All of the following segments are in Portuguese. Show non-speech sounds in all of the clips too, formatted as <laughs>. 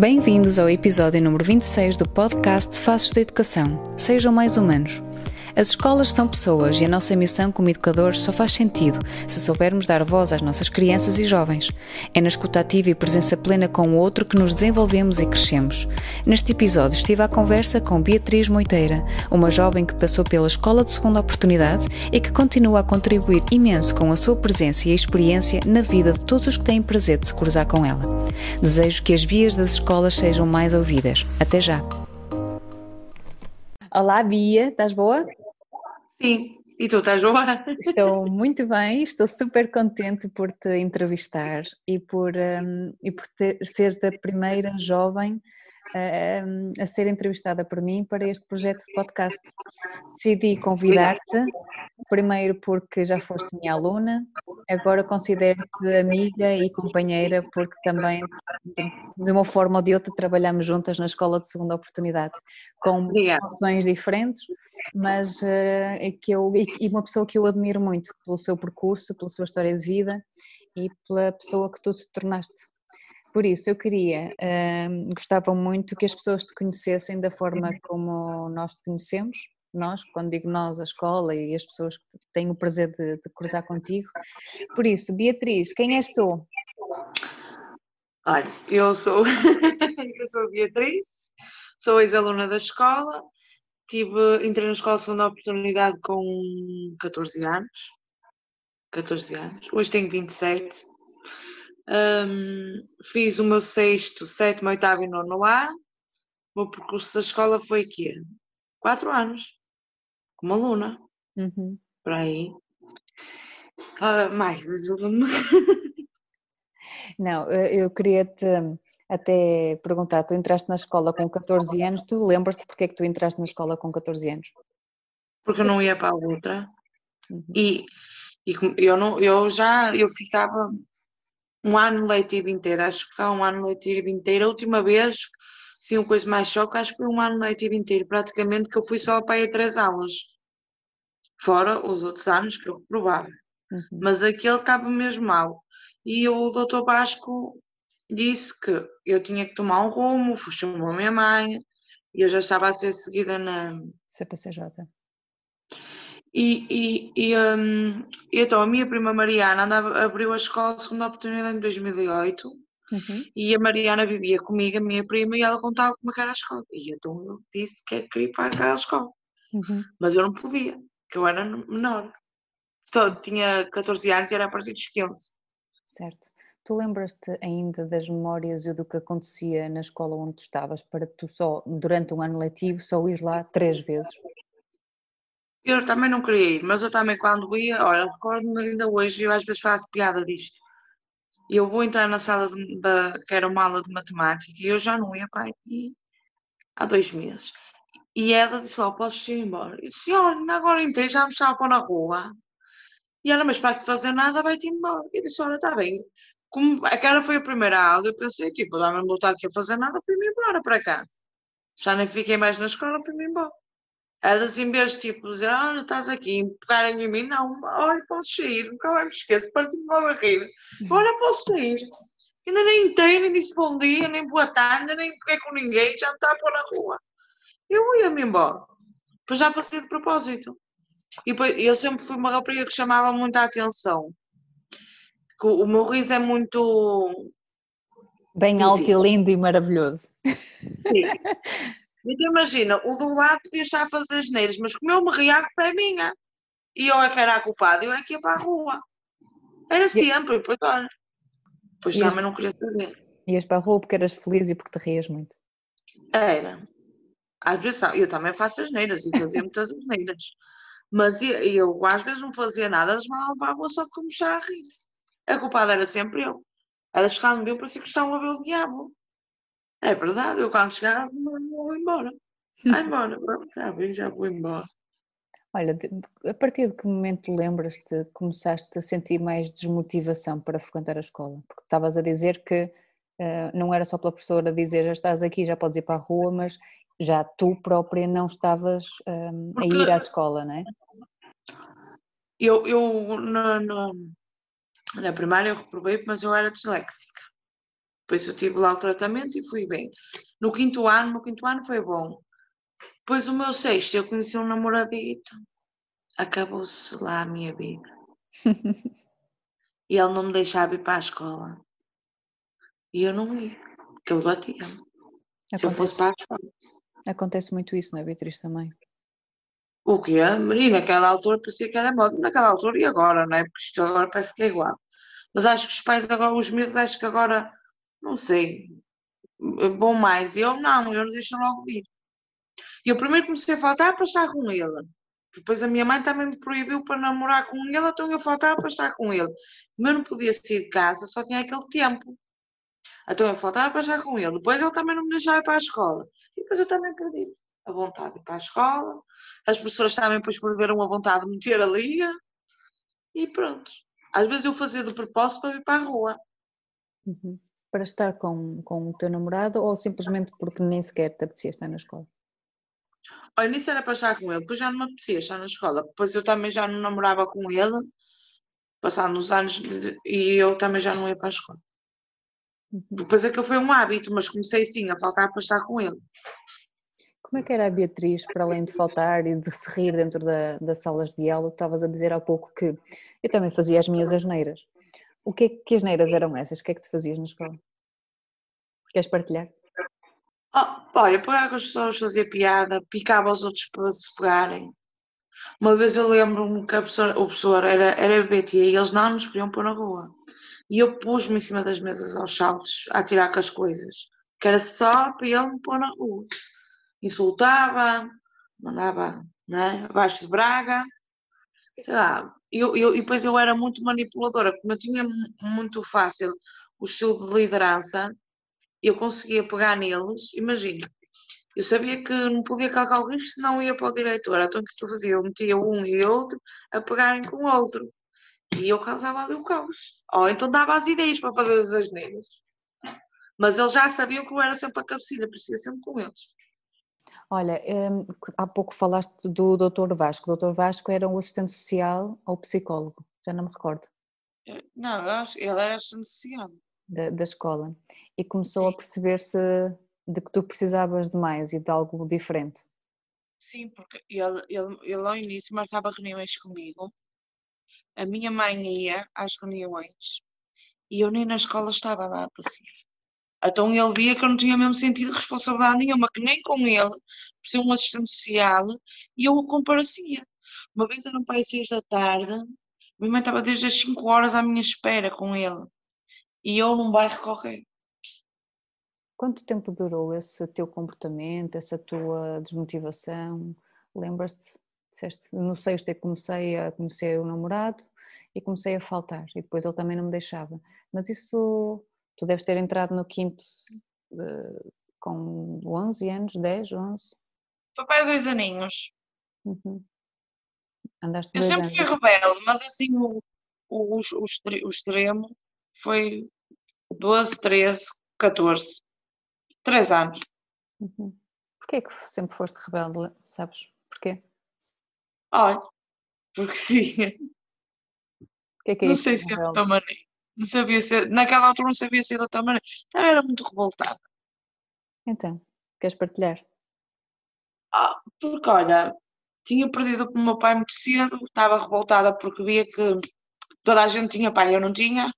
Bem-vindos ao episódio número 26 do podcast Faces da Educação. Sejam mais humanos. As escolas são pessoas e a nossa missão como educadores só faz sentido se soubermos dar voz às nossas crianças e jovens. É na escuta ativa e presença plena com o outro que nos desenvolvemos e crescemos. Neste episódio estive à conversa com Beatriz Moiteira, uma jovem que passou pela Escola de Segunda Oportunidade e que continua a contribuir imenso com a sua presença e experiência na vida de todos os que têm prazer de se cruzar com ela. Desejo que as vias das escolas sejam mais ouvidas. Até já! Olá, Bia, estás boa? Sim, e tu estás boa? Estou muito bem, estou super contente por te entrevistar e por, um, e por ter, seres a primeira jovem a, a ser entrevistada por mim para este projeto de podcast. Decidi convidar-te, primeiro porque já foste minha aluna, agora considero-te amiga e companheira porque também, de uma forma ou de outra, trabalhamos juntas na Escola de Segunda Oportunidade, com funções diferentes, mas uh, que eu, e uma pessoa que eu admiro muito pelo seu percurso, pela sua história de vida e pela pessoa que tu te tornaste. Por isso, eu queria, uh, gostava muito que as pessoas te conhecessem da forma como nós te conhecemos, nós, quando digo nós, a escola e as pessoas que têm o prazer de, de cruzar contigo. Por isso, Beatriz, quem és tu? Olha, eu sou, <laughs> eu sou Beatriz, sou ex-aluna da escola, tive, entrei na escola segunda oportunidade com 14 anos, 14 anos, hoje tenho 27, um, fiz o meu sexto, sétimo, oitavo e nono lá. O meu percurso da escola foi aqui, quatro anos, como aluna. Uhum. Por aí. Uh, mais, ajuda-me. Não, eu queria te até perguntar, tu entraste na escola com 14 anos, tu lembras-te porque é que tu entraste na escola com 14 anos? Porque eu não ia para a outra. Uhum. E, e eu, não, eu já eu ficava um ano letivo inteiro, acho que um ano letivo inteiro. A última vez, sim, uma coisa mais choque, acho que foi um ano letivo inteiro, praticamente que eu fui só para ir a três aulas, fora os outros anos que eu reprovava. Uhum. Mas aquele estava mesmo mal. E o doutor Vasco disse que eu tinha que tomar um rumo, chamou a minha mãe, e eu já estava a ser seguida na CPCJ. E, e, e, um, e então a minha prima Mariana andava, abriu a escola segunda oportunidade em 2008 uhum. e a Mariana vivia comigo, a minha prima, e ela contava como é era a escola. E então eu disse que queria ir para aquela escola. Uhum. Mas eu não podia, que eu era menor. Só tinha 14 anos e era a partir dos 15. Certo. Tu lembras-te ainda das memórias e do que acontecia na escola onde tu estavas para tu só, durante um ano letivo, só ir lá três vezes? Eu também não queria ir, mas eu também quando ia, olha, recordo-me ainda hoje, eu às vezes faço piada disto. Eu vou entrar na sala de, de, que era uma aula de matemática e eu já não ia para aqui há dois meses. E ela disse, ó, posso ir embora? Eu disse, olha, agora entrei, já me estava a pôr na rua. E ela, mas para que fazer nada, vai-te embora. Eu disse, olha, está bem. Como aquela foi a primeira aula, eu pensei, tipo, não vou estar aqui a fazer nada, fui-me embora para casa. Já nem fiquei mais na escola, fui-me embora. Elas, em vez de tipo dizer, olha, estás aqui, pegarem em mim, não, olha, posso sair, nunca mais me esqueço, parti-me logo a rir. Olha, posso sair. Ainda nem entrei, nem disse bom dia, nem boa tarde, nem peguei com ninguém, já me está a pôr na rua. Eu ia-me embora. Depois já fazia de propósito. E depois, eu sempre fui uma rapariga que chamava muita atenção. Que o meu riso é muito. Bem alto e lindo e maravilhoso. Sim. <laughs> Então imagina, o do lado podia estar a fazer as neiras, mas como eu me ria, a culpa é minha. E eu é que era a culpada, eu é que ia para a rua. Era sempre, e depois olha. Depois e também não queria saber. Ias para a rua porque eras feliz e porque te rias muito. Era. Às vezes eu também faço as neiras e fazia muitas neiras. Mas eu, eu, às vezes não fazia nada, elas mandavam para a rua só porque me a rir. A culpada era sempre eu. Elas chegavam me viu, parecia que estavam a ver o diabo. É verdade, eu quando chegar vou embora. Vai embora, já vim, já vou embora. Olha, a partir de que momento lembras-te, começaste a sentir mais desmotivação para frequentar a escola? Porque estavas a dizer que uh, não era só pela professora dizer já estás aqui, já podes ir para a rua, mas já tu própria não estavas um, a ir à escola, não é? Eu, eu na, na, na primária eu reprovei, mas eu era disléxica. Por isso eu tive lá o tratamento e fui bem. No quinto ano, no quinto ano foi bom. Depois o meu sexto, eu conheci um namoradito. Acabou-se lá a minha vida. <laughs> e ele não me deixava ir para a escola. E eu não ia, porque ele batia-me. Se eu fosse para a escola. Acontece muito isso, não é, Beatriz, também? O quê? Menina, naquela altura parecia que era moda. Naquela altura e agora, não é? Porque isto agora parece que é igual. Mas acho que os pais agora, os meus, acho que agora, não sei, bom mais. Eu não, eu não deixo logo vir. E eu primeiro comecei a faltar para estar com ele. Depois a minha mãe também me proibiu para namorar com ele, então eu faltava para estar com ele. Mas eu não podia sair de casa, só tinha aquele tempo. Então eu faltava para estar com ele. Depois ele também não me deixava ir para a escola. E depois eu também perdi a vontade de ir para a escola. As professoras também depois perderam a vontade de meter ali. E pronto. Às vezes eu fazia de propósito para vir para a rua. Uhum. Para estar com, com o teu namorado ou simplesmente porque nem sequer te apetecia estar na escola? Ao início era para estar com ele, depois já não me apetecia estar na escola. Depois eu também já não namorava com ele, passando os anos, e eu também já não ia para a escola. Uhum. Depois aquilo foi um hábito, mas comecei sim a faltar para estar com ele. Como é que era a Beatriz, para além de faltar e de se rir dentro da, das salas de aula? Estavas a dizer há pouco que eu também fazia as minhas asneiras. O que, é, que asneiras eram essas? O que é que tu fazias na escola? Queres partilhar? Oh, olha, pegava com as pessoas, fazia piada, picava os outros para se pegarem. Uma vez eu lembro-me que a professora, o professor era, era BT e eles não nos queriam pôr na rua. E eu pus-me em cima das mesas aos saltos a tirar com as coisas, que era só para ele me pôr na rua. Insultava, mandava né, abaixo de Braga, sei lá. Eu, eu, e depois eu era muito manipuladora, como eu tinha muito fácil o estilo de liderança, eu conseguia pegar neles, imagina, eu sabia que não podia calcar o risco, senão ia para o diretor. Então o que eu fazia? Eu metia um e outro a pegarem com o outro. E eu causava ali o caos. Ou então dava as ideias para fazer as asneiras. Mas eles já sabiam que eu era sempre a cabecilha, parecia sempre com eles. Olha, hum, há pouco falaste do Dr. Vasco. O Dr. Vasco era um assistente social ou psicólogo? Já não me recordo. Eh, não, acho, ele era assistente social. Da, da escola. E começou Sim. a perceber-se de que tu precisavas de mais e de algo diferente. Sim, porque ele, ele, ele ao início marcava reuniões comigo. A minha mãe ia às reuniões e eu nem na escola estava lá a aparecer. Então ele via que eu não tinha mesmo sentido de responsabilidade nenhuma, que nem com ele, por ser um assistente social, e eu o comparecia. Uma vez era um pai às seis da tarde, minha mãe estava desde as 5 horas à minha espera com ele, e eu num bairro qualquer. Quanto tempo durou esse teu comportamento, essa tua desmotivação? Lembras-te? Disseste, no sexto é que comecei a conhecer o namorado e comecei a faltar, e depois ele também não me deixava. Mas isso Tu deves ter entrado no quinto uh, com 11 anos, 10, 11? Papai, dois aninhos. Uhum. Andaste Eu sempre anos. fui rebelde, mas assim o, o, o, o extremo foi 12, 13, 14. 3 anos. Uhum. Porquê que sempre foste rebelde, sabes? Porquê? Olha, porque sim. Que é que é não sei se é de outra maneira. Não sabia ser, naquela altura não sabia ser de outra maneira. Então era muito revoltada. Então, queres partilhar? Ah, porque olha, tinha perdido o meu pai muito cedo, estava revoltada porque via que toda a gente tinha pai, eu não tinha.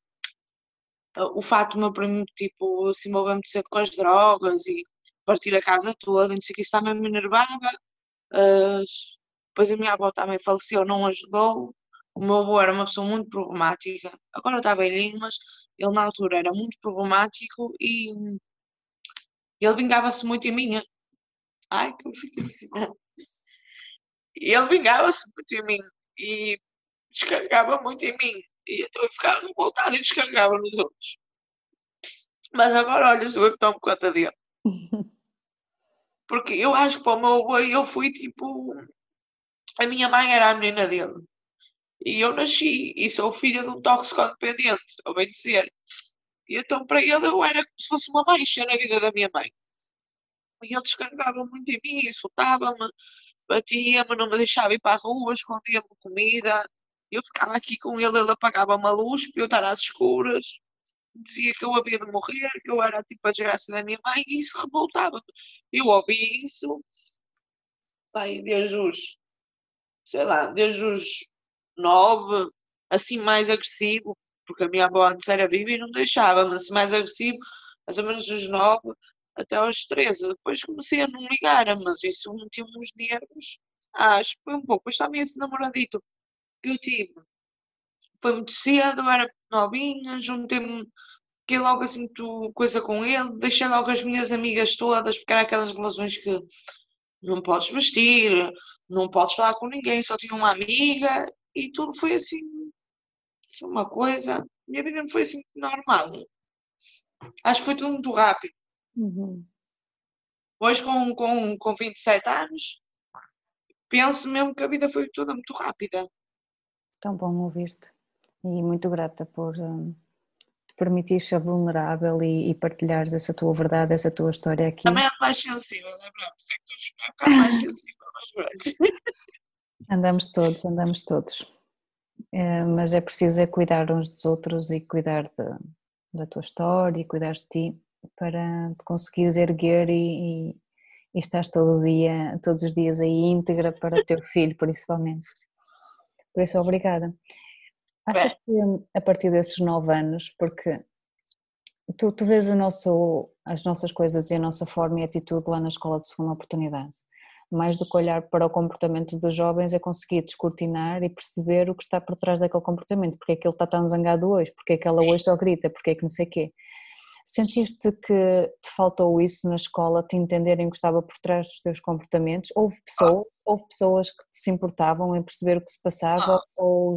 O fato do meu primo, tipo, se envolver muito cedo com as drogas e partir a casa toda, não sei que isso também me enervava. Uh, depois a minha avó também faleceu, não ajudou. O meu avô era uma pessoa muito problemática. Agora está velhinho, mas ele na altura era muito problemático e ele vingava-se muito em mim. Ai, que eu fiquei E ele vingava-se muito em mim e descarregava muito em mim. E então eu ficava revoltada e descarregava nos outros. Mas agora, olha, sou eu que tomo conta dele. <laughs> Porque eu acho que para o meu avô eu fui tipo. A minha mãe era a menina dele. E eu nasci e sou filha de um toxicodependente, ao bem dizer. E então para ele eu era como se fosse uma mancha na vida da minha mãe. E ele descarregava muito em mim, insultava-me, batia-me, não me deixava ir para a rua, escondia-me comida. Eu ficava aqui com ele, ele apagava-me a luz para eu estar às escuras. Dizia que eu havia de morrer, que eu era tipo a desgraça da minha mãe, e isso revoltava-me. Eu ouvi isso, bem, desde os, sei lá, desde os nove, assim mais agressivo, porque a minha avó antes era viva e não deixava, mas assim mais agressivo, mais ou menos dos nove até aos 13. Depois comecei a não ligar, mas isso metia-me nos nervos. Acho que foi um pouco. Depois também esse namoradito que eu tive foi muito cedo, era novinha, juntei-me, fiquei logo assim tu, coisa com ele, deixei logo as minhas amigas todas, porque era aquelas relações que não podes vestir, não podes falar com ninguém, só tinha uma amiga e tudo foi assim, uma coisa. Minha vida não foi assim normal. Acho que foi tudo muito rápido. Uhum. Hoje, com, com, com 27 anos, penso mesmo que a vida foi toda muito rápida. Tão bom ouvir-te e muito grata por um, te permitir ser vulnerável e, e, partilhares essa tua verdade, essa tua história aqui. Também é mais sensível, é verdade? É mais sensível, <laughs> Andamos todos, andamos todos. É, mas é preciso é cuidar uns dos outros e cuidar de, da tua história e cuidar de ti para te conseguires erguer e, e, e estás todo dia, todos os dias aí íntegra para o teu filho, principalmente. Por isso, obrigada. Achas que a partir desses nove anos, porque tu, tu vês nosso, as nossas coisas e a nossa forma e atitude lá na escola de segunda oportunidade, mais do que olhar para o comportamento dos jovens é conseguir descortinar e perceber o que está por trás daquele comportamento, porque é que ele está tão zangado hoje, porque é que ela hoje só grita, porque é que não sei o quê. Sentiste que te faltou isso na escola, te entenderem o que estava por trás dos teus comportamentos? Houve, pessoa, houve pessoas que se importavam em perceber o que se passava? Não, ou...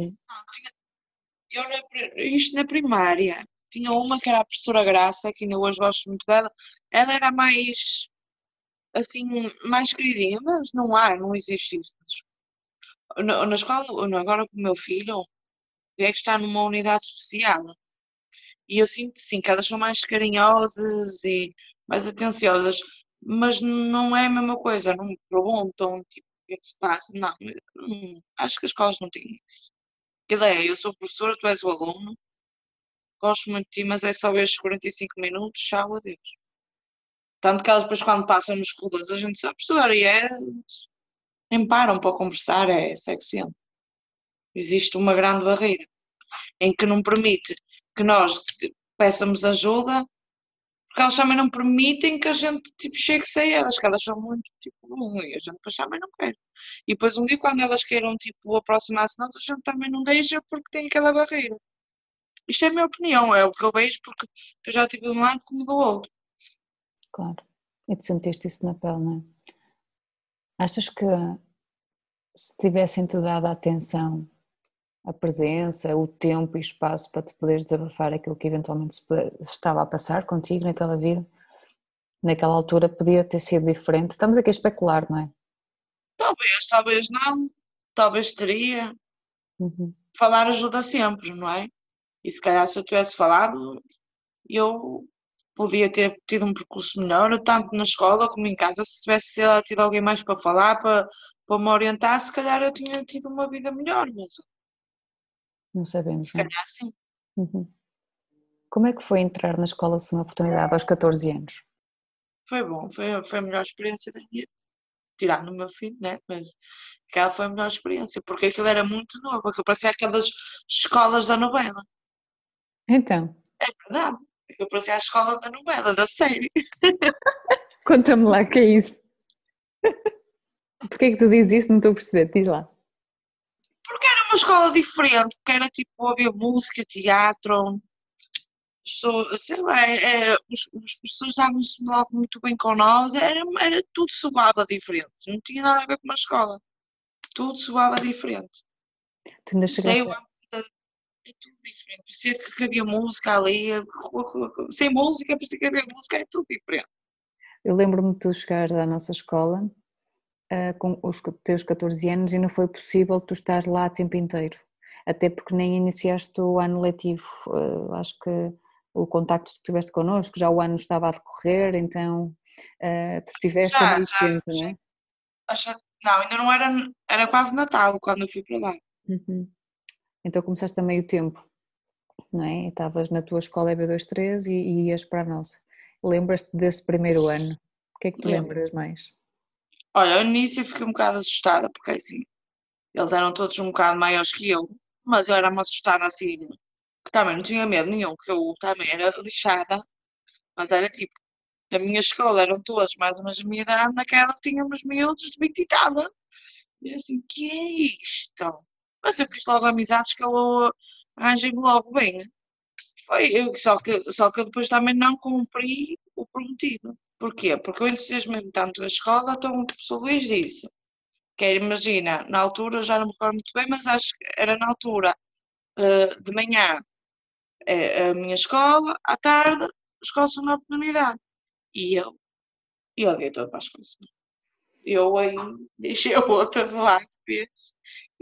eu na, isto na primária, tinha uma que era a professora Graça, que ainda hoje gosto muito dela, ela era mais, assim, mais queridinha, mas não há, não existe isso. Na, na escola, agora com o meu filho, é que está numa unidade especial. E eu sinto sim que elas são mais carinhosas e mais atenciosas, mas não é a mesma coisa, não me perguntam tipo, o que é que se passa. Não, não acho que as escolas não têm isso. Aquilo é, eu sou professora, tu és o aluno, gosto muito de ti, mas é só estes 45 minutos, tchau, adeus. Tanto que elas depois quando passam nos corredores a gente sabe, professora, e é. Nem param para conversar, é sexy. Existe uma grande barreira em que não permite que nós peçamos ajuda, porque elas também não permitem que a gente tipo, chegue sem elas, que elas são muito tipo, bom, e a gente depois também não quer. E depois um dia quando elas queiram tipo, aproximar-se nós, a gente também não deixa porque tem aquela barreira. Isto é a minha opinião, é o que eu vejo porque eu já tive de um lado como do outro. Claro, e te sentiste isso na pele, não é? Achas que se tivessem-te dado a atenção a presença, o tempo e espaço para te poderes desabafar aquilo que eventualmente estava a passar contigo naquela vida, naquela altura podia ter sido diferente. Estamos aqui a especular, não é? Talvez, talvez não, talvez teria. Uhum. Falar ajuda sempre, não é? E se calhar se eu tivesse falado, eu podia ter tido um percurso melhor, tanto na escola como em casa, se tivesse tido alguém mais para falar, para, para me orientar, se calhar eu tinha tido uma vida melhor, mas não sabemos. Se calhar sim. Uhum. Como é que foi entrar na escola segunda oportunidade aos 14 anos? Foi bom, foi, foi a melhor experiência da minha tirando o meu filho, né? Mas aquela foi a melhor experiência, porque aquilo era muito novo, aquilo parecia aquelas escolas da novela. Então. É verdade, aquilo parecia a escola da novela, da série. <laughs> Conta-me lá, que é isso? <laughs> Porquê que tu dizes isso? Não estou a perceber, diz lá uma escola diferente, porque era tipo, havia música, teatro, sei lá, é, é, os, os professores davam-se logo muito bem com nós, era, era tudo soava diferente, não tinha nada a ver com uma escola, tudo soava diferente. Tu ainda chegaste... Sei, é tudo diferente, parecia que havia música ali, <laughs> sem música, parecia que havia música, é tudo diferente. Eu lembro-me de tu chegares à nossa escola uh, com os teus 14 anos e não foi possível tu estar lá o tempo inteiro, até porque nem iniciaste o ano letivo. Uh, acho que o contacto que tiveste connosco, já o ano estava a decorrer, então uh, tu tiveste já, já, tempo, não é? não, ainda não era, era quase Natal quando eu fui para lá. Uhum. Então começaste a meio tempo, não é? Estavas na tua escola EB23 e, e ias para a nossa. Lembras-te desse primeiro ano? O que é que te Lembro. lembras mais? Olha, no início eu fiquei um bocado assustada, porque assim, eles eram todos um bocado maiores que eu, mas eu era uma assustada assim, que também não tinha medo nenhum, que eu também era lixada, mas era tipo, da minha escola eram todos mais ou menos a minha idade, naquela tínhamos miúdos de 20 e tal. E assim, que é isto? Mas eu fiz logo amizades que eu arranjei logo bem. Foi, eu, só, que, só que eu depois também não cumpri o prometido. Porquê? Porque eu entusiasmei tanto a escola, então o professor Luís disse, que é, imagina, na altura, já não me recordo muito bem, mas acho que era na altura uh, de manhã uh, a minha escola, à tarde, escola segunda oportunidade. E eu, eu odiei todo para a escola Eu aí deixei a outra de lá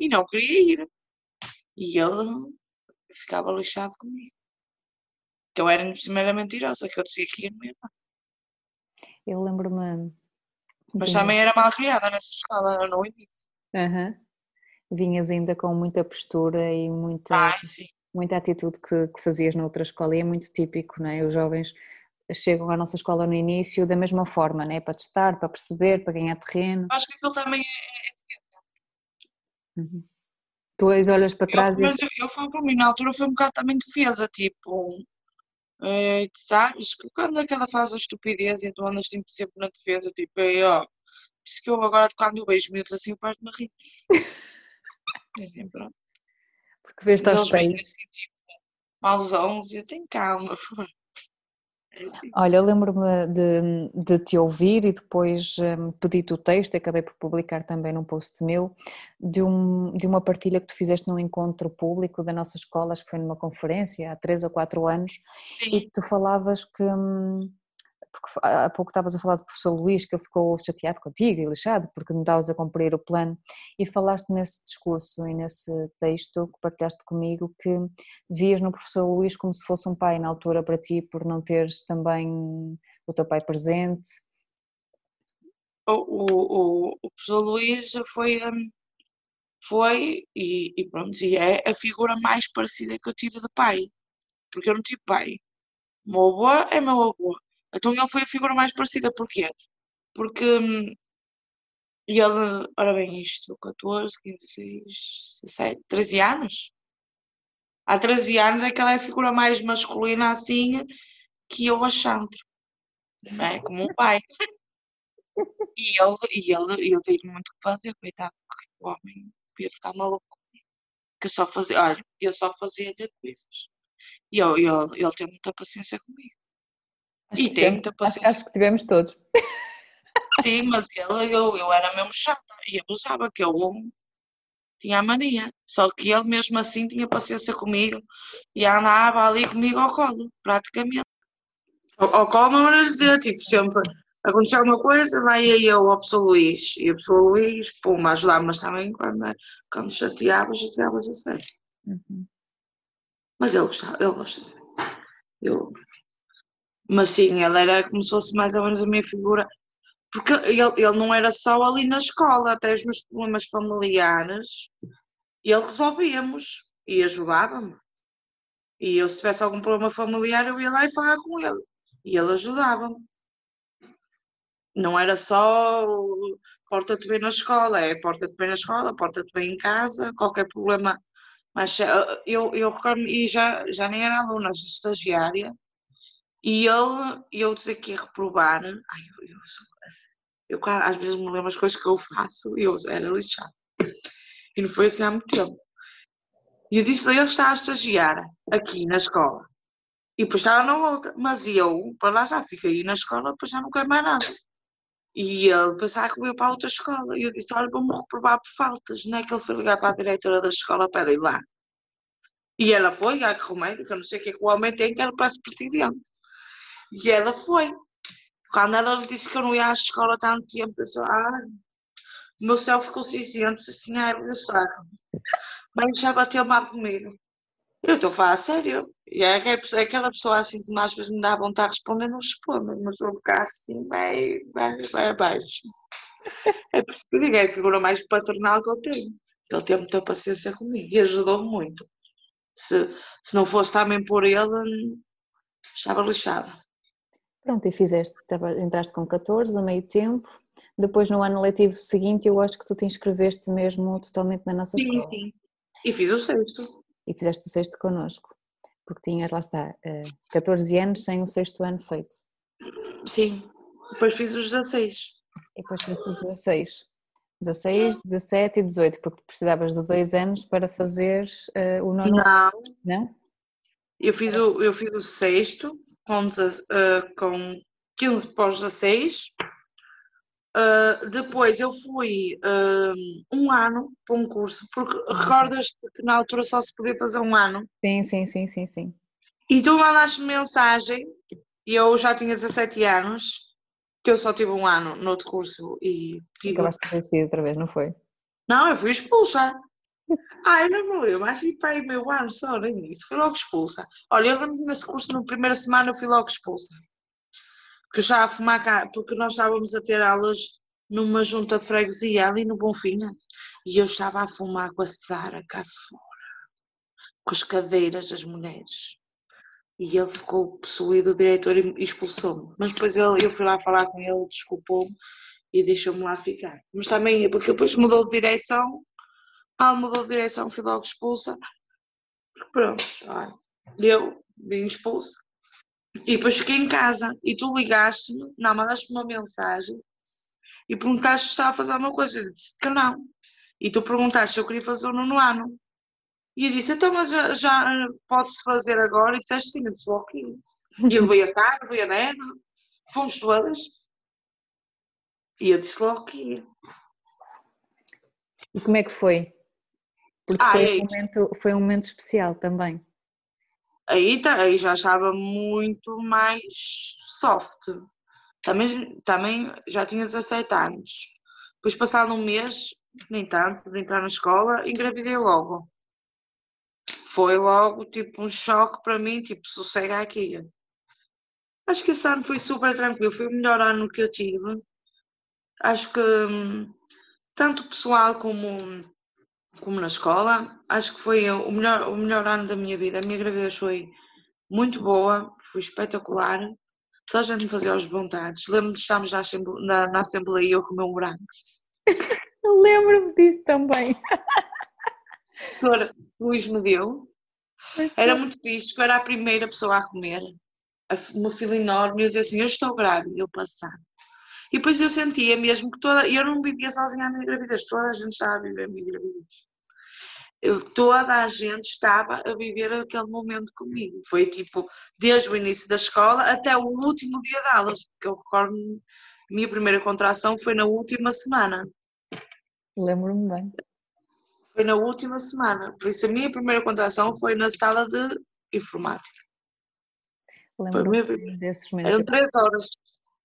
e não queria ir. E ele ficava lixado comigo. Então era primeira mentirosa, que eu dizia que ia mesmo. Eu lembro-me. Mas também era mal criada nessa escola, no início. Uhum. Vinhas ainda com muita postura e muita, Ai, muita atitude que, que fazias na outra escola e é muito típico, não é? Os jovens chegam à nossa escola no início da mesma forma, né? para testar, para perceber, para ganhar terreno. Acho que aquilo também é, é uhum. Tu olhas para trás eu, e... Mas eu, eu fui para mim, na altura foi um bocado também defesa, tipo, é, sabes, que quando é que ela faz a estupidez e tu andas sempre, sempre na defesa, tipo, é, ó, por isso que eu agora quando eu vejo miúdos assim, parto-me a rir. <laughs> assim, pronto. Porque vês-te aos espelho. Assim, tipo, mauzões e eu tenho calma, <laughs> por Olha, eu lembro-me de, de, te ouvir e depois um, pedi-te o texto, acabei por publicar também num post meu, de, um, de uma partilha que tu fizeste num encontro público da nossa escola, acho que foi numa conferência há três ou quatro anos, Sim. e tu falavas que, hum, porque há pouco estavas a falar do professor Luís que ficou chateado contigo e lixado porque não estavas a cumprir o plano e falaste nesse discurso e nesse texto que partilhaste comigo que vias no professor Luís como se fosse um pai na altura para ti por não teres também o teu pai presente. O, o, o professor Luís foi, hum, foi e, e pronto, e é a figura mais parecida que eu tive de pai, porque eu não tive pai. O meu avô é meu avô, então ele foi a figura mais parecida, porquê? Porque hum, ele, ora bem, isto, 14, 15, 16, 17, 13 anos? Há 13 anos é que ela é a figura mais masculina assim que eu achando. É? Como um pai. <laughs> E ele, e ele, ele teve muito o que fazer, coitado, porque o homem ia ficar maluco. Que eu só fazia, olha, eu só fazia de coisas. E eu, ele, ele tem muita paciência comigo. Acho e tem tivemos, muita paciência. Acho, acho, que tivemos todos. <laughs> Sim, mas ele, eu, eu era mesmo chata e abusava, que eu tinha a mania. Só que ele mesmo assim tinha paciência comigo e andava ali comigo ao colo, praticamente. Ao, ao colo não era dizer, tipo, sempre acontecia alguma coisa, lá ia eu ao professor Luís. E o professor Luís, pum, ajudava, mas também quando, quando chateava, chateava-se a sério. Uhum. Mas ele gostava, ele gostava. Eu, mas sim, ele era como se fosse mais ou menos a minha figura, porque ele, ele não era só ali na escola, até os meus problemas familiares, ele resolvíamos e ajudava-me. E eu, se tivesse algum problema familiar, eu ia lá e falava com ele. E ele ajudava-me. Não era só porta-te bem na escola, é porta-te bem na escola, porta-te bem em casa, qualquer problema. Mas eh, eu, eu e já, já nem era aluna, estagiária, e ele, eu dizer que ia reprovar, ai, eu, eu, eu, às vezes me lembro as coisas que eu faço e eu era lixado. E não foi assim há muito tempo. E eu disse-lhe, ele está a estagiar aqui na escola. E depois estava na outra. Mas eu, para lá já fiquei na escola, depois já não quero mais nada. E ele pensava que eu ia para outra escola. E eu disse, olha, vou-me reprovar por faltas. Não é que ele foi ligar para a diretora da escola para ir lá. E ela foi, ai que remédio, que eu não sei o que é que o homem tem, que era para presidente. E ela foi. Quando ela disse que eu não ia à escola tanto tempo, eu disse, ah, meu céu ficou cinzento, assim, ai, meu saco. Mas já bateu mal comigo. Eu estou a falar a sério. E é, é aquela pessoa assim que às vezes me dá vontade de responder, não responde, mas vou ficar assim, vai, vai, vai abaixo. É por isso que eu digo, é a figura mais paternal que eu tenho. Ele teve muita paciência comigo e ajudou-me muito. Se, se não fosse também por ele, estava lixada. Pronto, e fizeste, entraste com 14 a meio tempo, depois no ano letivo seguinte eu acho que tu te inscreveste mesmo totalmente na nossa sim, escola. Sim, sim. E fiz o sexto. E fizeste o sexto connosco, porque tinhas, lá está, 14 eh, anos sem o sexto ano feito. Sim, depois fiz os 16. E depois fiz os 16. 16, 17 e 18, porque precisavas de dois anos para fazer uh, o nono Não. Não? Eu fiz, o, eu fiz o sexto com, uh, com 15 para os 16. Uh, depois eu fui uh, um ano para um curso, porque recordas que na altura só se podia fazer um ano? Sim, sim, sim, sim, sim. E tu mandaste mensagem, e eu já tinha 17 anos, que eu só tive um ano no outro curso e tive. Acabaste de desistir outra vez, não foi? Não, eu fui expulsa. Ai, não me lembro, acho que aí meu ano só, nem isso. Fui logo expulsa. Olha, eu lembro nesse curso, na primeira semana, eu fui logo expulsa. Porque eu já a fumar cá, porque nós estávamos a ter aulas numa junta de freguesia ali no Bonfinha e eu estava a fumar com a Sara cá fora, com as cadeiras das mulheres e ele ficou possuído, o diretor expulsou-me. Mas depois eu fui lá falar com ele, desculpou-me e deixou-me lá ficar. Mas também, porque depois mudou de direção, ah, mudou de direção, fui logo expulsa. Pronto, olha, eu vim expulsa. E depois fiquei em casa e tu ligaste-me, não, mandaste-me uma mensagem e perguntaste se estava a fazer alguma coisa. Eu disse que não. E tu perguntaste se eu queria fazer o nono ano. E eu disse, então, mas já, já pode-se fazer agora? E disseste sim, eu disse logo que E ele veio a Sara, veio a Nena, fomos todas. E eu disse logo que ia. E como é que foi? Porque ah, foi, um momento, foi um momento especial também. Aí, tá, aí já estava muito mais soft. Também, também já tinha 17 anos. Depois, passado um mês, nem tanto, de entrar na escola, engravidei logo foi logo tipo um choque para mim, tipo, sossega aqui. Acho que esse ano foi super tranquilo, foi o melhor ano que eu tive. Acho que hum, tanto pessoal como, como na escola, acho que foi o melhor, o melhor ano da minha vida. A minha gravidez foi muito boa, foi espetacular. Toda a gente me fazia aos vontades. Lembro-me de estarmos na, na, na Assembleia e eu comer um branco. <laughs> Lembro-me disso também. professor Luís me deu. Era muito porque eu era a primeira pessoa a comer. Uma fila enorme, e eu dizia assim, eu estou grávida, eu passar. E depois eu sentia mesmo que toda, eu não vivia sozinha a minha gravidez, toda a gente estava a viver a minha gravidez. Eu, toda a gente estava a viver aquele momento comigo. Foi tipo, desde o início da escola até o último dia de aulas, porque eu recordo-me, minha primeira contração foi na última semana. Lembro-me bem. Foi na última semana. Por isso a minha primeira contração foi na sala de informática. Lembro-me desses momentos. Eram três horas.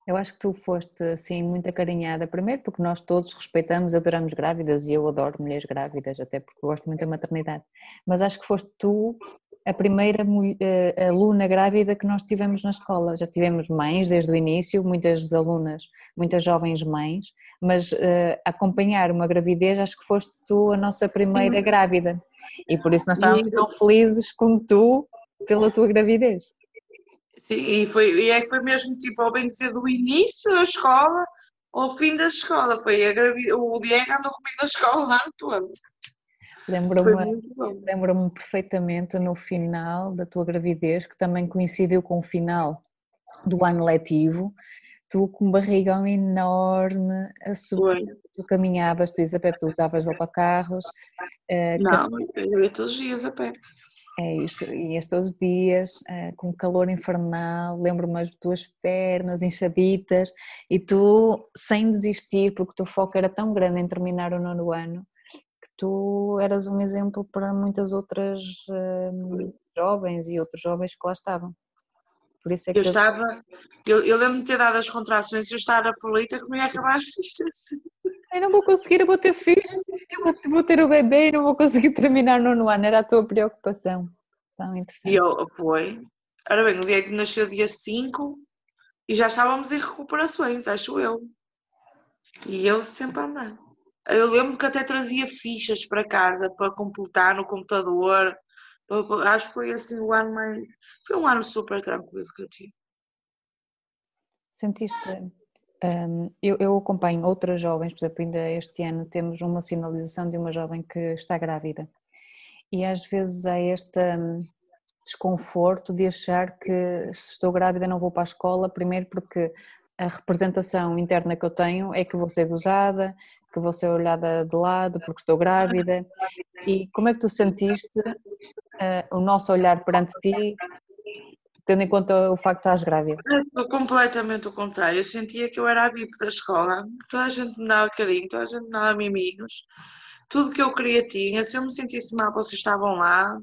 Eu acho que tu foste assim muito acarinhada, primeiro porque nós todos respeitamos, adoramos grávidas e eu adoro mulheres grávidas, até porque gosto muito da maternidade. Mas acho que foste tu a primeira uh, aluna grávida que nós tivemos na escola. Já tivemos mães desde o início, muitas alunas, muitas jovens mães, mas uh, acompanhar uma gravidez, acho que foste tu a nossa primeira grávida. E por isso nós estávamos tão felizes como tu pela tua gravidez. Sim, e, foi, e é que foi mesmo tipo, ao bem dizer, do início da escola ao fim da escola. Foi a gravidez, o Diego andou comigo na escola o ano todo. Lembro-me lembro perfeitamente no final da tua gravidez, que também coincidiu com o final do ano letivo, tu com um barrigão enorme, a subir, tu caminhavas, tu pé, tu usavas autocarros. Uh, Não, eu ia todos os dias a pé. É isso, todos os dias, uh, com calor infernal, lembro-me as tuas pernas inchaditas e tu sem desistir, porque o teu foco era tão grande em terminar o nono ano, tu eras um exemplo para muitas outras uh, jovens e outros jovens que lá estavam. Por isso é que eu estava, eu, eu lembro de ter dado as contrações e eu estar aflita que me ia acabar as fichas. Eu não vou conseguir, eu vou ter filho, eu vou, vou ter o bebê e não vou conseguir <laughs> terminar no ano, era a tua preocupação. Tão interessante. E eu, foi. Ora bem, o que nasceu dia 5 e já estávamos em recuperações, acho eu. E eu sempre andando. Eu lembro que até trazia fichas para casa para completar no computador. Acho que foi assim o ano mais. Foi um ano super tranquilo que eu tive. Sentiste. Um, eu, eu acompanho outras jovens, por exemplo, ainda este ano temos uma sinalização de uma jovem que está grávida. E às vezes há este um, desconforto de achar que se estou grávida não vou para a escola, primeiro porque a representação interna que eu tenho é que vou ser gozada, que vou ser olhada de lado porque estou grávida. E como é que tu sentiste uh, o nosso olhar perante ti, tendo em conta o facto de estás grávida? completamente o contrário. Eu sentia que eu era a VIP da escola, toda a gente me dava carinho, toda a gente me dava miminhos, tudo que eu queria tinha. Se eu me sentisse mal, vocês estavam lá.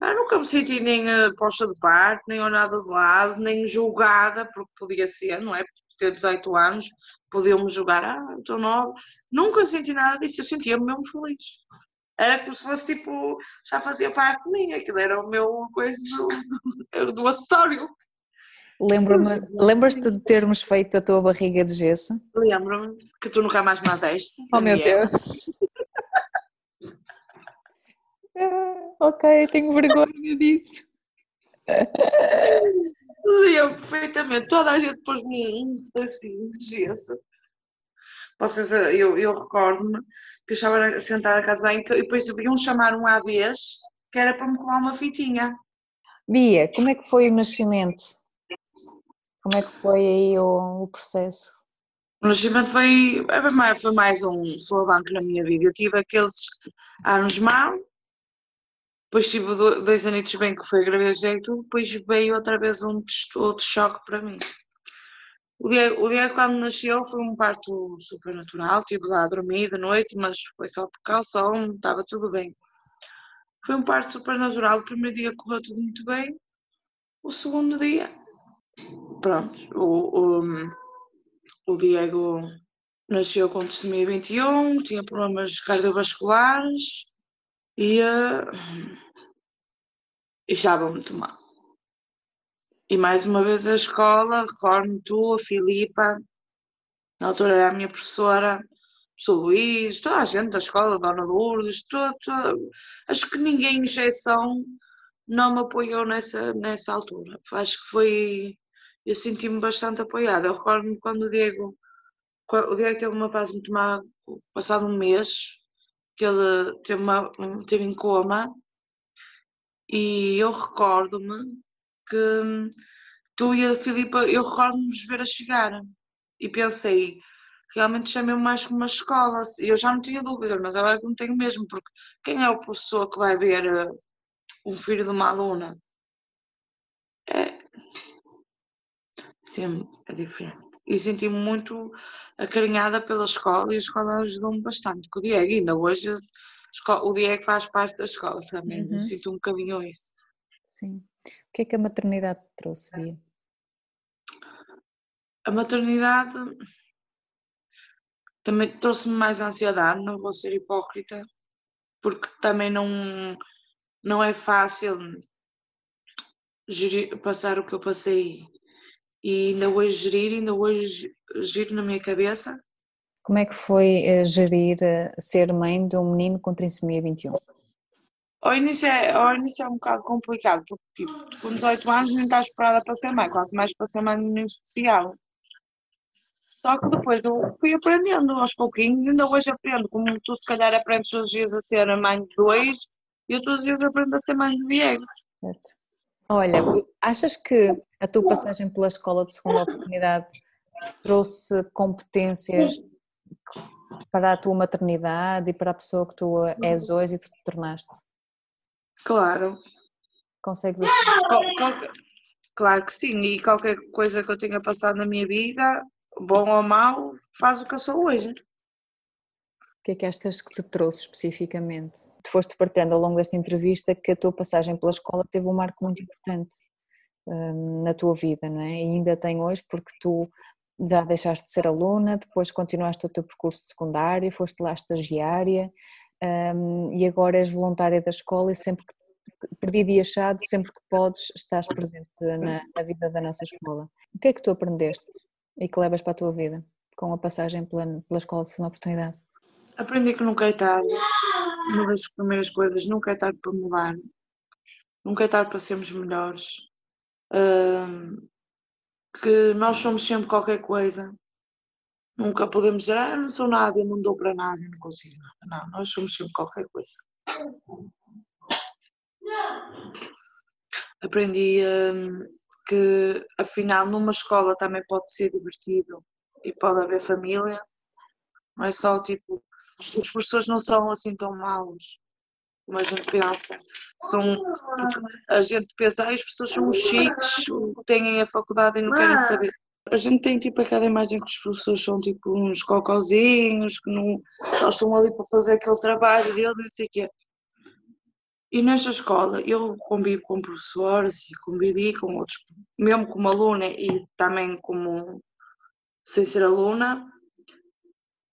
Eu nunca me senti nem uh, posta de parte, nem olhada de lado, nem julgada, porque podia ser, não é? ter 18 anos, podiam-me jogar, ah, estou nova. Nunca senti nada disso, eu sentia-me mesmo feliz. Era como se fosse tipo, já fazia parte de mim, aquilo era o meu coisa do, do acessório. Lembro-me, lembras-te de termos feito a tua barriga de gesso? Lembro-me que tu nunca mais me deste. Oh meu Deus! ok, tenho vergonha disso. Lembro perfeitamente. Toda a gente pôs-me assim, de gesso. Vocês, eu, eu recordo-me que eu estava sentada na casa bem e depois iam chamar um ABs que era para me colar uma fitinha. Bia, como é que foi o nascimento? Como é que foi aí o, o processo? O nascimento foi, foi mais, um solavanco na minha vida. Eu tive aqueles anos maus, depois tive dois anitos bem que foi a gravidez e tudo, depois veio outra vez um outro choque para mim. O dia, o quando nasceu foi um parto super natural, estive lá a dormir de noite, mas foi só por calção, estava tudo bem. Foi um parto super natural, o primeiro dia correu tudo muito bem, o segundo dia, pronto, o, o, o Diego nasceu com testemunha 21, tinha problemas cardiovasculares, e, uh, estava muito mal. E mais uma vez a escola, recordo-me tu, a Filipa, na altura era a minha professora, o Luís, toda a gente da escola, a Dona Lourdes, toda, toda, acho que ninguém, exceção, não me apoiou nessa, nessa altura. Acho que foi. Eu senti-me bastante apoiada. Eu recordo-me quando o Diego. O Diego teve uma fase muito má, passado um mês, que ele teve, uma, teve em coma e eu recordo-me que tu e a Filipa, eu recordo-me ver a chegar e pensei, realmente chamei-me mais como uma escola. Eu já não tinha dúvidas, mas agora não tenho mesmo, porque quem é o professor que vai ver uh, um filho de uma aluna? É. Sim, é diferente e senti-me muito acarinhada pela escola e a escola ajudou-me bastante com o Diego. ainda hoje o Diego faz parte da escola também, uhum. sinto um bocadinho isso. Sim. O que é que a maternidade te trouxe, Bia? A maternidade também trouxe-me mais ansiedade, não vou ser hipócrita, porque também não, não é fácil gerir, passar o que eu passei e ainda hoje gerir, ainda hoje giro na minha cabeça. Como é que foi uh, gerir uh, ser mãe de um menino com trissomia 21? Ao início, é, ao início é um bocado complicado, porque tipo, com 18 anos não estás preparada para ser mãe, quanto mais para ser mãe menino especial. Só que depois eu fui aprendendo aos pouquinhos, ainda hoje aprendo, como tu se calhar aprendes todos os dias a ser a mãe de dois, e eu todos os dias aprendo a ser mãe de Diego. Certo. Olha, achas que a tua passagem pela escola de segunda oportunidade trouxe competências para a tua maternidade e para a pessoa que tu és hoje e que te tornaste? Claro. Consegues assim? Claro que sim, e qualquer coisa que eu tenha passado na minha vida, bom ou mau, faz o que eu sou hoje. O que é que achas que te trouxe especificamente? Tu foste partilhando ao longo desta entrevista que a tua passagem pela escola teve um marco muito importante um, na tua vida, não é? E ainda tem hoje porque tu já deixaste de ser aluna, depois continuaste o teu percurso secundário, foste lá estagiária um, e agora és voluntária da escola e sempre que perdido e achado, sempre que podes, estás presente na, na, vida da nossa escola. O que é que tu aprendeste e que levas para a tua vida com a passagem pela, pela escola de segunda oportunidade? Aprendi que nunca é tarde. Uma das primeiras coisas, nunca é tarde para mudar. Nunca é tarde para sermos melhores. Que nós somos sempre qualquer coisa. Nunca podemos dizer, ah, não sou nada, eu não dou para nada, eu não consigo nada. Não, nós somos sempre qualquer coisa. Aprendi um, que afinal numa escola também pode ser divertido e pode haver família. Não é só tipo, os professores não são assim tão maus como a gente pensa. São, a gente pensa, ah, as pessoas são chiques, têm a faculdade e não querem saber. A gente tem tipo aquela imagem que os professores são tipo uns cocozinhos, que não, só estão ali para fazer aquele trabalho deles, não sei o quê. E nesta escola eu convivo com professores e convivi com outros, mesmo como aluna e também como sem ser aluna.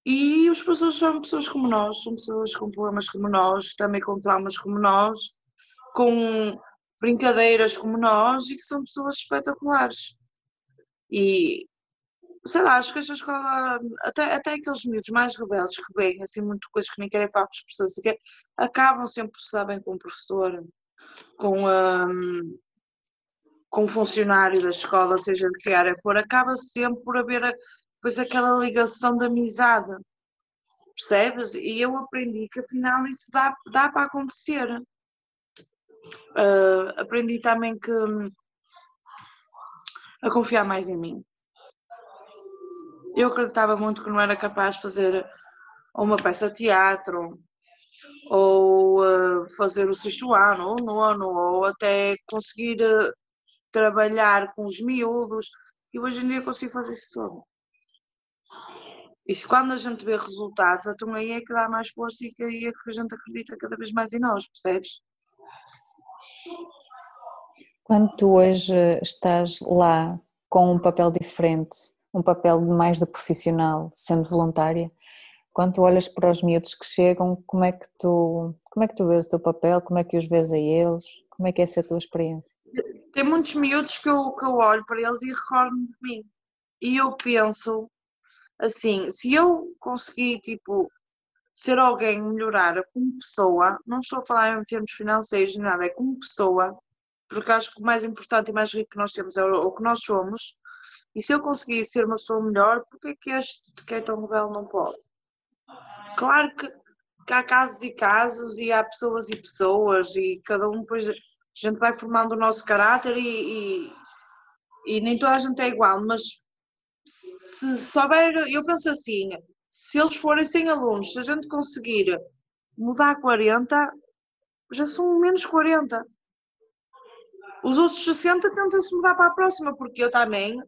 E os professores são pessoas como nós, são pessoas com problemas como nós, também com traumas como nós, com brincadeiras como nós e que são pessoas espetaculares. E sei lá, acho que esta escola, até, até aqueles miúdos mais rebeldes que veem assim muito coisas que nem querem falar com as pessoas, que acabam sempre por se bem com o professor, com, um, com o funcionário da escola, seja de que área for, acaba sempre por haver depois aquela ligação de amizade, percebes? E eu aprendi que afinal isso dá, dá para acontecer. Uh, aprendi também que hum, a confiar mais em mim eu acreditava muito que não era capaz de fazer uma peça de teatro, ou uh, fazer o sexto ano, ou nono, ou até conseguir uh, trabalhar com os miúdos. E hoje em dia consigo fazer isso tudo. E se quando a gente vê resultados, então aí é que dá mais força e que é que a gente acredita cada vez mais em nós, percebes? Quando tu hoje estás lá com um papel diferente, um papel mais de profissional, sendo voluntária. Quando tu olhas para os miúdos que chegam, como é que tu, como é que tu vês o teu papel, como é que os vês a eles, como é que é essa a tua experiência? Tem muitos miúdos que eu, que eu olho para eles e recordo-me de mim. E eu penso, assim, se eu conseguir, tipo, ser alguém, melhorar como pessoa, não estou a falar em termos financeiros, nada, é como pessoa, porque acho que o mais importante e mais rico que nós temos é o que nós somos, e se eu conseguir ser uma pessoa melhor, porque é que este que é tão rebelde não pode? Claro que, que há casos e casos, e há pessoas e pessoas, e cada um depois a gente vai formando o nosso caráter e, e, e nem toda a gente é igual, mas se souber, eu penso assim, se eles forem 100 alunos, se a gente conseguir mudar 40, já são menos 40. Os outros 60 tentam-se mudar para a próxima, porque eu também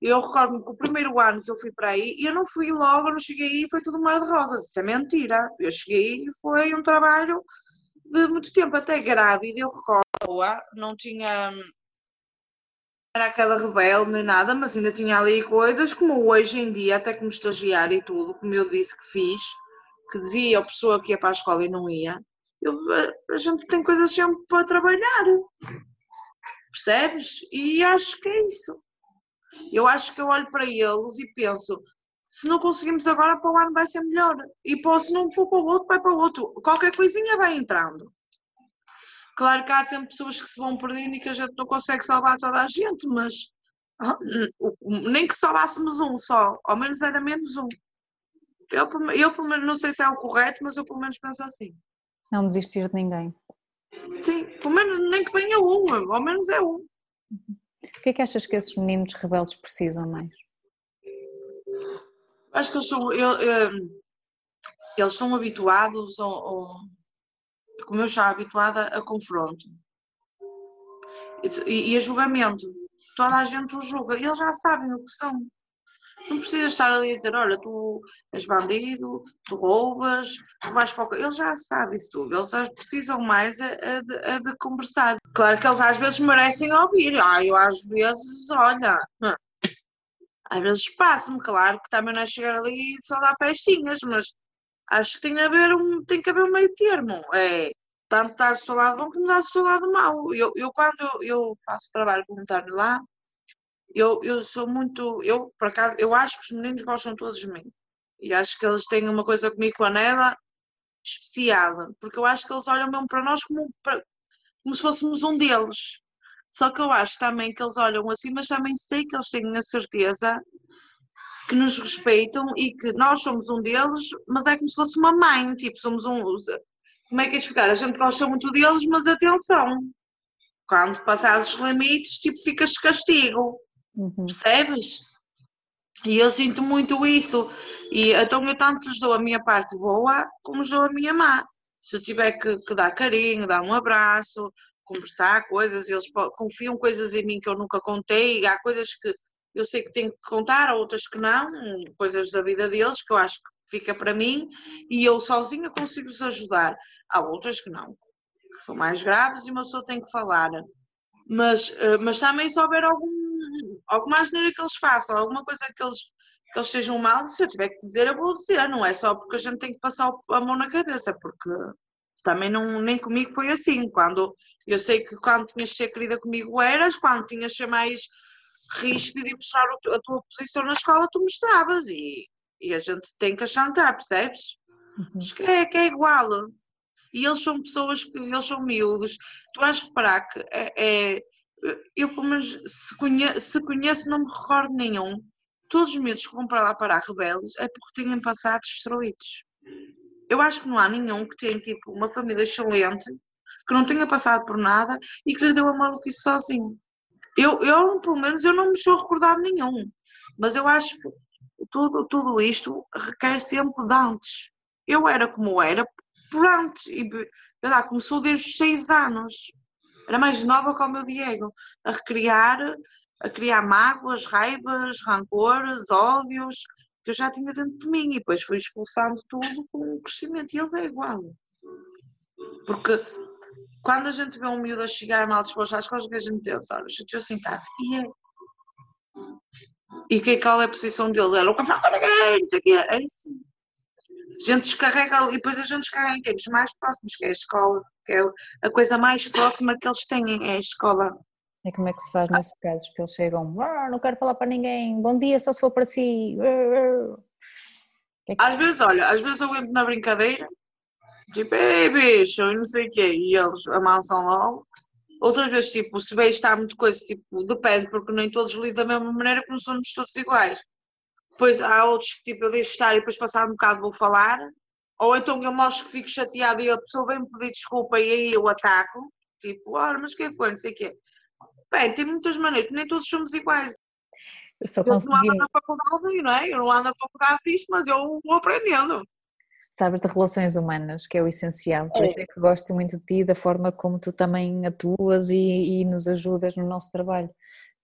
eu recordo-me que o primeiro ano que eu fui para aí, eu não fui logo, eu não cheguei e foi tudo mar de rosas. Isso é mentira. Eu cheguei e foi um trabalho de muito tempo, até grávida, eu recordo, não tinha. Era aquela rebelde nem nada, mas ainda tinha ali coisas como hoje em dia, até como estagiário e tudo, como eu disse que fiz, que dizia a pessoa que ia para a escola e não ia. Eu, a gente tem coisas sempre para trabalhar. Percebes? E acho que é isso. Eu acho que eu olho para eles e penso, se não conseguimos agora, para o ano vai ser melhor. E pô, se não for para o outro, vai para o outro. Qualquer coisinha vai entrando. Claro que há sempre pessoas que se vão perdendo e que a gente não consegue salvar toda a gente, mas ah, nem que salvássemos um só, ao menos era menos um. Eu, eu pelo menos não sei se é o correto, mas eu pelo menos penso assim. Não desistir de ninguém. Sim, pelo menos nem que venha um, ao menos é um. O que é que achas que esses meninos rebeldes precisam mais? Acho que eles são, eu, eu, eles estão habituados ao, ao, como eu já habituada, a confronto e, e, a julgamento. Toda a gente os julga, eles já sabem o que são. Não precisas estar ali a dizer, olha, tu és bandido, tu roubas, tu vais para o... Eles já sabem isso tudo, eles precisam mais a, a, a, de, conversar. Claro que eles às vezes merecem ouvir, ah, eu às vezes, olha, às vezes passa-me, claro que também não é chegar ali e só dar festinhas, mas acho que tem, a haver um, tem que haver um meio termo, é tanto dar o seu lado bom como dar o seu lado mau. Eu, eu quando eu, eu faço trabalho voluntário lá, eu, eu sou muito, eu por acaso, eu acho que os meninos gostam todos de mim. E acho que eles têm uma coisa comigo com a Nela especial, porque eu acho que eles olham mesmo para nós como, para, como se fôssemos um deles. Só que eu acho também que eles olham assim, mas também sei que eles têm a certeza que nos respeitam e que nós somos um deles, mas é como se fosse uma mãe, tipo, somos um. Como é que é explicar? A gente gosta muito deles, mas atenção, quando passares os limites, tipo, ficas de castigo. Uhum. Percebes? E eu sinto muito isso. E então eu tanto lhes dou a minha parte boa como lhes dou a minha má. Se eu tiver que, que dar carinho, dar um abraço, conversar coisas, eles confiam coisas em mim que eu nunca contei, há coisas que eu sei que tenho que contar, outras que não, coisas da vida deles que eu acho que fica para mim e eu sozinha consigo-os ajudar. Há outras que não, que são mais graves e uma pessoa tem que falar. Mas, eh, mas também se houver algum alguma asneira que eles façam, alguma coisa que eles, que eles sejam mal, se eu tiver que dizer, eu vou dizer, não é só porque a gente tem que passar a mão na cabeça, porque também não, nem comigo foi assim. Quando eu sei que quando tinhas de ser querida comigo eras, quando tinhas de ser mais ríspido e mostrar a tua posição na escola, tu mostravas e, e a gente tem que achantar, percebes? Uhum. Que, é, que é igual. E eles são pessoas que eles são miúdos. Tu vais reparar que é, é eu pelo menos se conheço, se conheço, não me recordo nenhum. Todos os miúdos que vão para lá parar rebeldes é porque tinham passado destruídos. Eu acho que não há nenhum que tenha tipo uma família excelente, que não tenha passado por nada e que lhe deu a maluquice sozinho. Eu, eu, pelo menos, eu não me estou recordado nenhum. Mas eu acho que tudo, tudo isto requer sempre de antes. Eu era como era por antes. E, lá, começou desde os seis anos era mais nova que o meu Diego, a recriar, a criar mágoas, raivas, rancores, ódios, que eu já tinha dentro de mim e depois fui expulsando tudo com o crescimento e eles é igual. Porque quando a gente vê um miúdo a chegar mal disposto às coisas, que a gente pensa, olha, eu assim casa e é. E que, qual é a posição dele? Era o que ninguém, não sei o quê. É assim. A gente descarrega e depois a gente descarrega em tempos mais próximos, que é a escola, que é a coisa mais próxima que eles têm, é a escola. E como é que se faz nesses casos? Que eles chegam, não quero falar para ninguém, bom dia, só se for para si. Que é que às vezes, olha, às vezes eu entro na brincadeira, tipo, ei bicho, e não sei o quê, e eles amansam logo. Outras vezes, tipo, se bem está muito coisa, tipo, depende, porque nem todos lidam da mesma maneira, porque não somos todos iguais. Depois há outros que tipo, eu deixo estar e depois passar um bocado vou falar. Ou então eu mostro que fico chateada e a pessoa vem me pedir desculpa e aí eu ataco. Tipo, ora, mas que é foi? Não sei o quê. Bem, tem muitas maneiras, nem todos somos iguais. Eu só consegui... não ando na faculdade, não é? Eu não ando na faculdade disto, mas eu vou aprendendo. Sabes de relações humanas, que é o essencial. Por é. isso é que gosto muito de ti, da forma como tu também atuas e, e nos ajudas no nosso trabalho.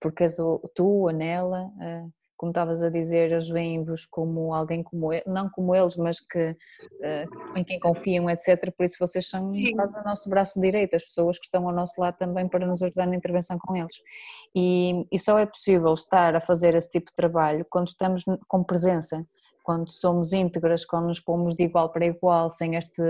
Porque és o, tu, a Nela, a como estavas a dizer, eles veem-vos como alguém como não como eles, mas que uh, em quem confiam, etc. Por isso vocês são quase o nosso braço direito, as pessoas que estão ao nosso lado também para nos ajudar na intervenção com eles. E, e só é possível estar a fazer esse tipo de trabalho quando estamos com presença, quando somos íntegras, quando nos pomos de igual para igual, sem este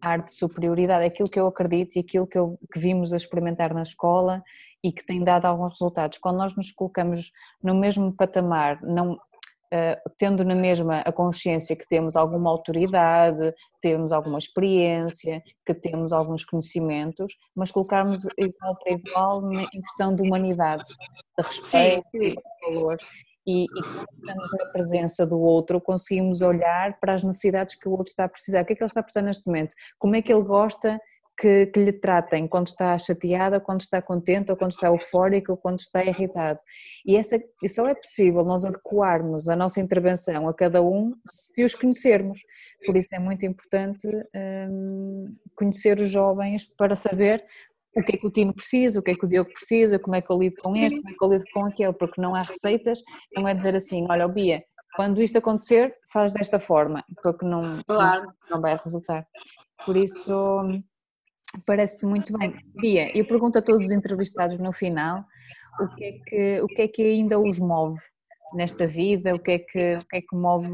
ar de superioridade, é aquilo que eu acredito e aquilo que, eu, que vimos a experimentar na escola e que tem dado alguns resultados. Quando nós nos colocamos no mesmo patamar, não, uh, tendo na mesma a consciência que temos alguma autoridade, temos alguma experiência, que temos alguns conhecimentos, mas colocarmos igual para igual em questão de humanidade, de respeito, sim, sim. de valores e, e estamos na presença do outro, conseguimos olhar para as necessidades que o outro está a precisar. O que é que ele está a precisar neste momento? Como é que ele gosta que, que, lhe tratem quando está chateada, quando está contente, ou quando está eufórico, ou quando está irritado. E, essa, e só é possível nós adequarmos a nossa intervenção a cada um se os conhecermos. Por isso é muito importante hum, conhecer os jovens para saber o que é que o Tino precisa, o que é que o Diogo precisa, como é que eu lido com este, como é que eu lido com aquele, porque não há receitas, não é dizer assim, olha, Bia, quando isto acontecer, faz desta forma, porque não, claro. não, não vai resultar. Por isso, parece muito bem. Bia, eu pergunto a todos os entrevistados no final o que é que, o que, é que ainda os move nesta vida, o que é que, o que, é que move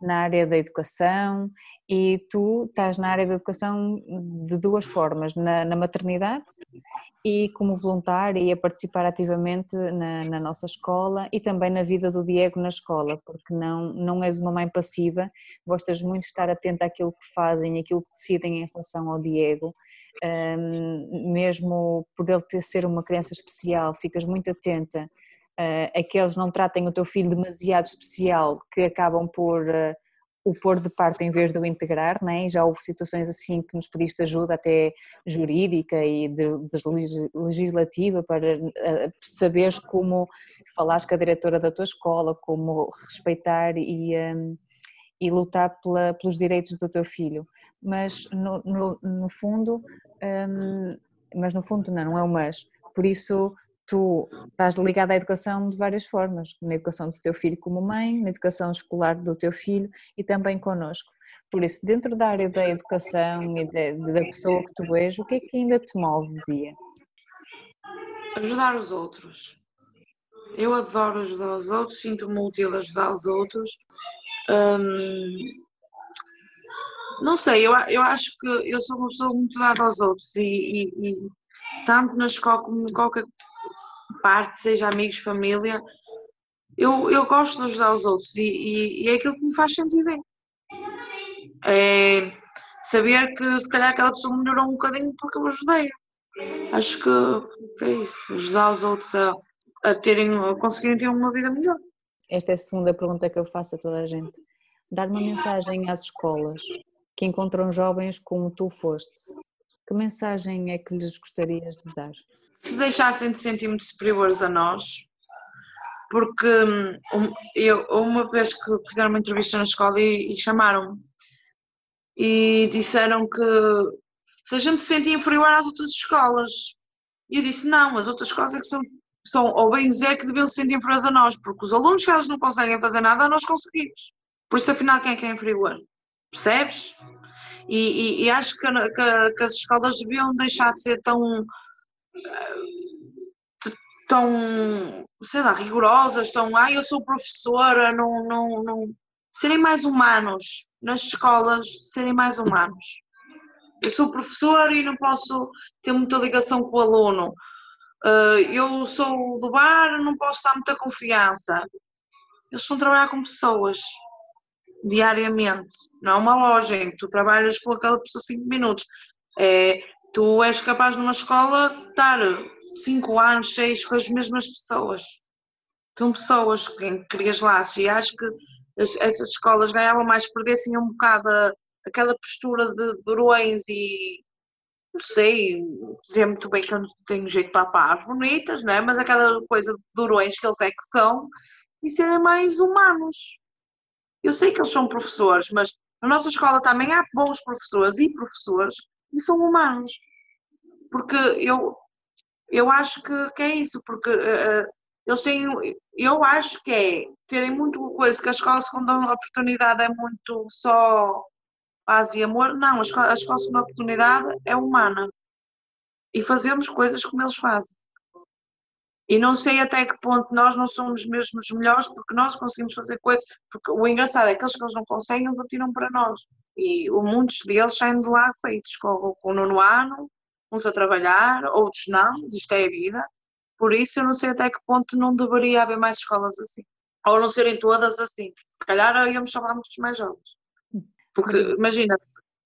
na área da educação e tu estás na área da educação de duas formas, na, na maternidade e como voluntária e a participar ativamente na, na, nossa escola e também na vida do Diego na escola, porque não, não és uma mãe passiva, gostas muito de estar atenta àquilo que fazem, àquilo que decidem em relação ao Diego, um, mesmo por ele ter, ser uma criança especial, ficas muito atenta uh, a que eles não tratem o teu filho demasiado especial, que acabam por... Uh, o pôr de parte em vez de o integrar, né? já houve situações assim que nos pediste ajuda até jurídica e de, de legislativa para uh, saberes como falares com a diretora da tua escola, como respeitar e, um, e lutar pela, pelos direitos do teu filho, mas no, no, no fundo, um, mas no fundo não, não é o mas, por isso tu estás ligada à educação de várias formas, na educação do teu filho como mãe, na educação escolar do teu filho e também connosco. Por isso, dentro da área da educação e de, da pessoa que tu és, o que é que ainda te move, Dia? Ajudar os outros. Eu adoro ajudar os outros, sinto-me útil ajudar os outros. Hum, não sei, eu, eu acho que eu sou uma pessoa muito dada aos outros e, e, e tanto na escola como em qualquer parte, seja amigos, família, eu, eu gosto de ajudar os outros e, e, e é aquilo que me faz sentir bem. É saber que se calhar aquela pessoa melhorou um bocadinho porque eu ajudei. Acho que, que é isso, ajudar os outros a, a, terem, a conseguirem ter uma vida melhor. Esta é a segunda pergunta que eu faço a toda a gente. Dar uma mensagem às escolas que encontram jovens como tu foste. Que mensagem é que lhes gostarias de dar? Se deixassem de sentir muito superiores a nós, porque um, eu uma vez que fizeram uma entrevista na escola e, e chamaram-me e disseram que se a gente se sentia inferior às outras escolas. E eu disse, não, as outras escolas é que são, são ou bem dizer que deviam se sentir inferiores a nós, porque os alunos que elas não conseguem fazer nada, nós conseguimos. Por isso, afinal, quem é que é inferior? Percebes? E, e, e acho que, que, que, as escolas deviam deixar de ser tão tão, sei lá, rigorosas, tão, ah, eu sou professora, não, não, não, serem mais humanos nas escolas, serem mais humanos. Eu sou professora e não posso ter muita ligação com o aluno. Uh, eu sou do bar, não posso dar muita confiança. Eles vão trabalhar com pessoas diariamente, não é uma loja em que tu trabalhas com aquela pessoa 5 minutos. É tu és capaz numa escola estar 5 anos, 6 com as mesmas pessoas. São pessoas que crias laços e acho que as, essas escolas ganhavam mais se perdessem um bocado aquela postura de durões e não sei dizer muito bem que eu não tenho jeito para parar bonitas, não é? mas aquela coisa de durões que eles é que são e serem mais humanos. Eu sei que eles são professores, mas na nossa escola também há bons professores e professores e são humanos. Porque eu, eu acho que, que é isso, porque uh, eles têm, eu acho que é terem muito coisa que a escola segunda oportunidade é muito só paz e amor. Não, a escola, a escola segunda oportunidade é humana. E fazemos coisas como eles fazem. E não sei até que ponto nós não somos mesmo os melhores, porque nós conseguimos fazer coisas. Porque o engraçado é que aqueles que eles não conseguem, eles atiram para nós. E muitos deles saem de lá feitos com, com o nono ano, uns a trabalhar, outros não, isto é a vida. Por isso eu não sei até que ponto não deveria haver mais escolas assim. Ou não serem todas assim. Se calhar íamos chamar muitos mais jovens. Porque imagina,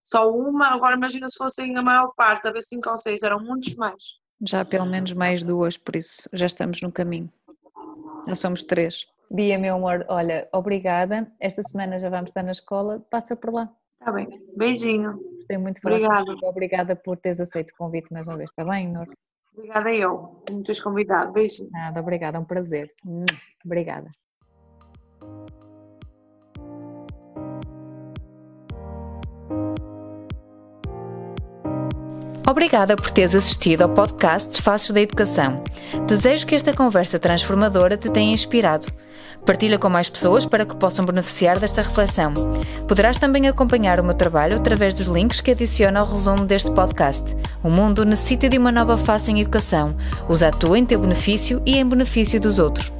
só uma, agora imagina se fossem a maior parte, haver cinco ou seis, eram muitos mais. Já pelo menos mais duas, por isso já estamos no caminho. Já somos três. Bia, meu amor, olha, obrigada. Esta semana já vamos estar na escola, passa por lá. Está bem. Beijinho. Gostei muito de falar Obrigada. Obrigada por teres aceito o convite mais uma vez, está bem, Nor? Obrigada eu, por me teres convidado. Beijinho. Nada, obrigada, é um prazer. Obrigada. Obrigada por teres assistido ao podcast Faces da Educação. Desejo que esta conversa transformadora te tenha inspirado. Partilha com mais pessoas para que possam beneficiar desta reflexão. Poderás também acompanhar o meu trabalho através dos links que adiciono ao resumo deste podcast. O mundo necessita de uma nova face em educação. Usa a tua em teu benefício e em benefício dos outros.